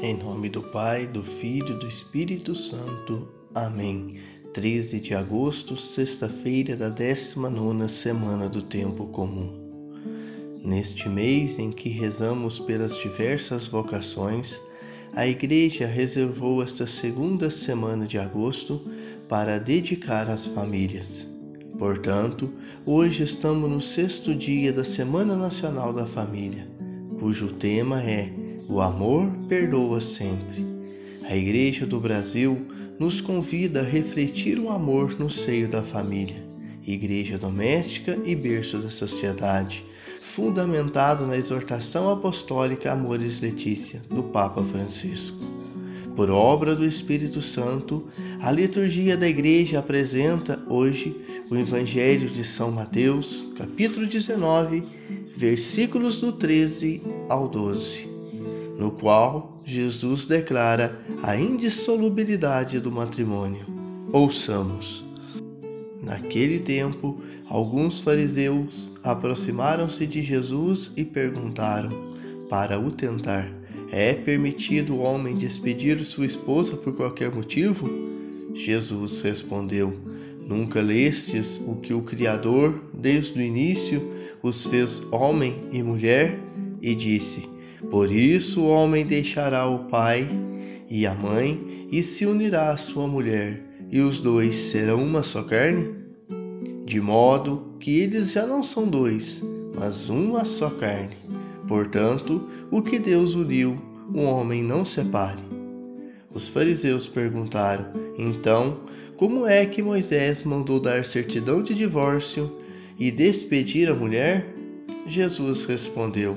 Em nome do Pai, do Filho e do Espírito Santo. Amém. 13 de agosto, sexta-feira da 19 semana do Tempo Comum. Neste mês em que rezamos pelas diversas vocações, a Igreja reservou esta segunda semana de agosto para dedicar às famílias. Portanto, hoje estamos no sexto dia da Semana Nacional da Família, cujo tema é O Amor Perdoa Sempre. A Igreja do Brasil nos convida a refletir o amor no seio da família, igreja doméstica e berço da sociedade, fundamentado na exortação apostólica Amores Letícia, do Papa Francisco. Por obra do Espírito Santo, a liturgia da Igreja apresenta hoje o Evangelho de São Mateus, capítulo 19, versículos do 13 ao 12, no qual Jesus declara a indissolubilidade do matrimônio. Ouçamos. Naquele tempo, alguns fariseus aproximaram-se de Jesus e perguntaram, para o tentar: É permitido o homem despedir sua esposa por qualquer motivo? Jesus respondeu: Nunca lestes o que o Criador, desde o início, os fez homem e mulher? E disse: Por isso o homem deixará o pai e a mãe e se unirá à sua mulher, e os dois serão uma só carne? De modo que eles já não são dois, mas uma só carne. Portanto, o que Deus uniu, o homem não separe. Os fariseus perguntaram: Então, como é que Moisés mandou dar certidão de divórcio e despedir a mulher? Jesus respondeu: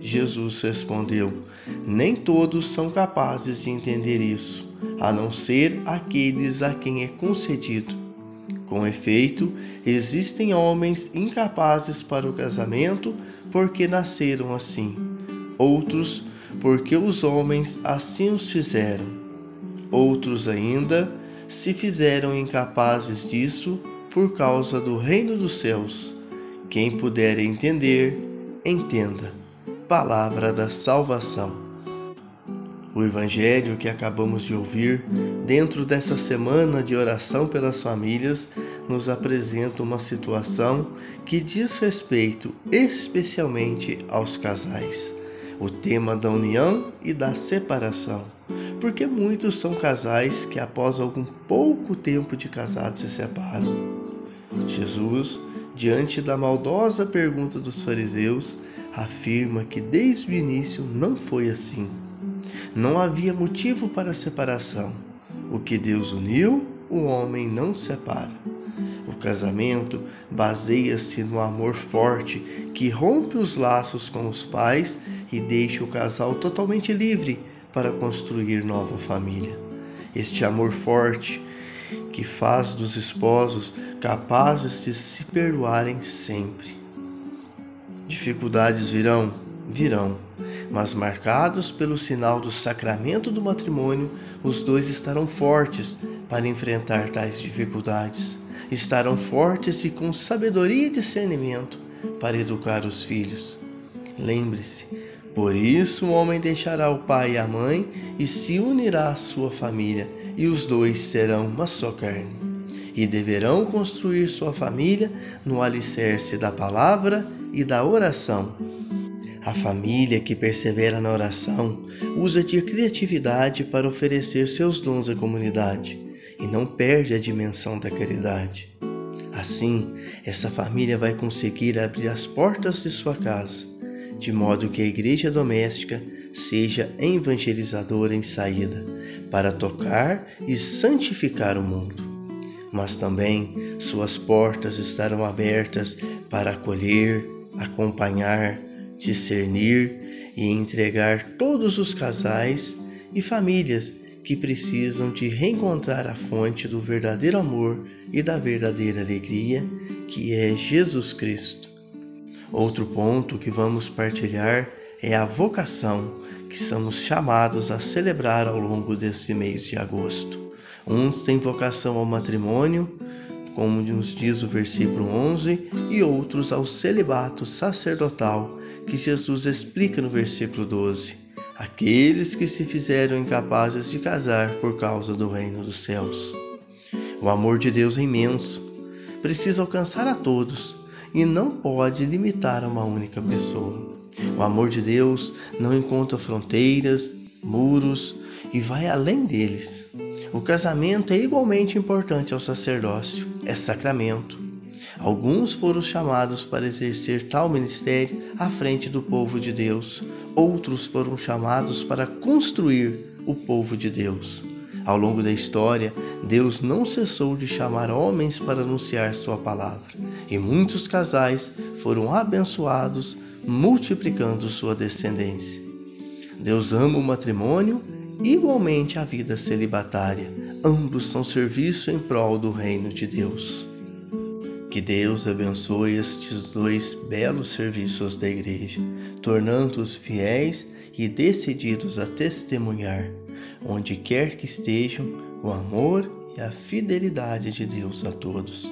Jesus respondeu: Nem todos são capazes de entender isso, a não ser aqueles a quem é concedido. Com efeito, existem homens incapazes para o casamento porque nasceram assim, outros porque os homens assim os fizeram, outros ainda se fizeram incapazes disso por causa do reino dos céus. Quem puder entender, entenda. Palavra da salvação. O evangelho que acabamos de ouvir, dentro dessa semana de oração pelas famílias, nos apresenta uma situação que diz respeito especialmente aos casais. O tema da união e da separação porque muitos são casais que após algum pouco tempo de casados se separam. Jesus, diante da maldosa pergunta dos fariseus, afirma que desde o início não foi assim. Não havia motivo para separação. O que Deus uniu, o homem não separa. O casamento baseia-se no amor forte que rompe os laços com os pais e deixa o casal totalmente livre para construir nova família. Este amor forte que faz dos esposos capazes de se perdoarem sempre. Dificuldades virão, virão, mas marcados pelo sinal do sacramento do matrimônio, os dois estarão fortes para enfrentar tais dificuldades. Estarão fortes e com sabedoria e discernimento para educar os filhos. Lembre-se, por isso o homem deixará o pai e a mãe e se unirá à sua família, e os dois serão uma só carne. E deverão construir sua família no alicerce da palavra e da oração. A família que persevera na oração usa de criatividade para oferecer seus dons à comunidade e não perde a dimensão da caridade. Assim, essa família vai conseguir abrir as portas de sua casa de modo que a igreja doméstica seja evangelizadora em saída, para tocar e santificar o mundo. Mas também suas portas estarão abertas para acolher, acompanhar, discernir e entregar todos os casais e famílias que precisam de reencontrar a fonte do verdadeiro amor e da verdadeira alegria, que é Jesus Cristo. Outro ponto que vamos partilhar é a vocação que somos chamados a celebrar ao longo deste mês de agosto. Uns têm vocação ao matrimônio, como nos diz o versículo 11, e outros ao celibato sacerdotal, que Jesus explica no versículo 12. Aqueles que se fizeram incapazes de casar por causa do reino dos céus. O amor de Deus é imenso, precisa alcançar a todos e não pode limitar a uma única pessoa. O amor de Deus não encontra fronteiras, muros e vai além deles. O casamento é igualmente importante ao sacerdócio, é sacramento. Alguns foram chamados para exercer tal ministério à frente do povo de Deus, outros foram chamados para construir o povo de Deus. Ao longo da história, Deus não cessou de chamar homens para anunciar Sua palavra, e muitos casais foram abençoados, multiplicando sua descendência. Deus ama o matrimônio igualmente a vida celibatária. Ambos são serviço em prol do reino de Deus. Que Deus abençoe estes dois belos serviços da Igreja, tornando-os fiéis e decididos a testemunhar, onde quer que estejam, o amor e a fidelidade de Deus a todos.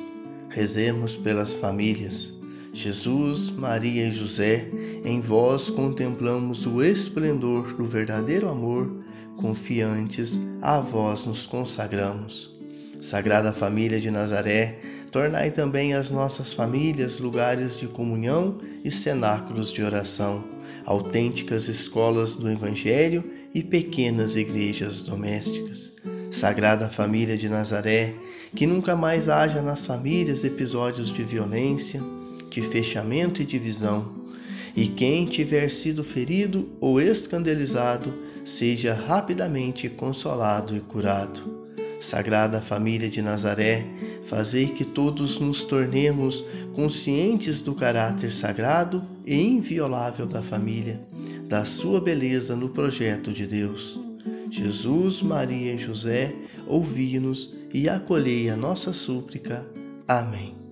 Rezemos pelas famílias. Jesus, Maria e José, em vós contemplamos o esplendor do verdadeiro amor, confiantes a vós nos consagramos. Sagrada Família de Nazaré, tornai também as nossas famílias lugares de comunhão e cenáculos de oração, autênticas escolas do Evangelho e pequenas igrejas domésticas. Sagrada Família de Nazaré, que nunca mais haja nas famílias episódios de violência, de fechamento e divisão, e quem tiver sido ferido ou escandalizado seja rapidamente consolado e curado. Sagrada Família de Nazaré, fazei que todos nos tornemos conscientes do caráter sagrado e inviolável da família, da sua beleza no projeto de Deus. Jesus, Maria e José, ouvi-nos e acolhei a nossa súplica. Amém.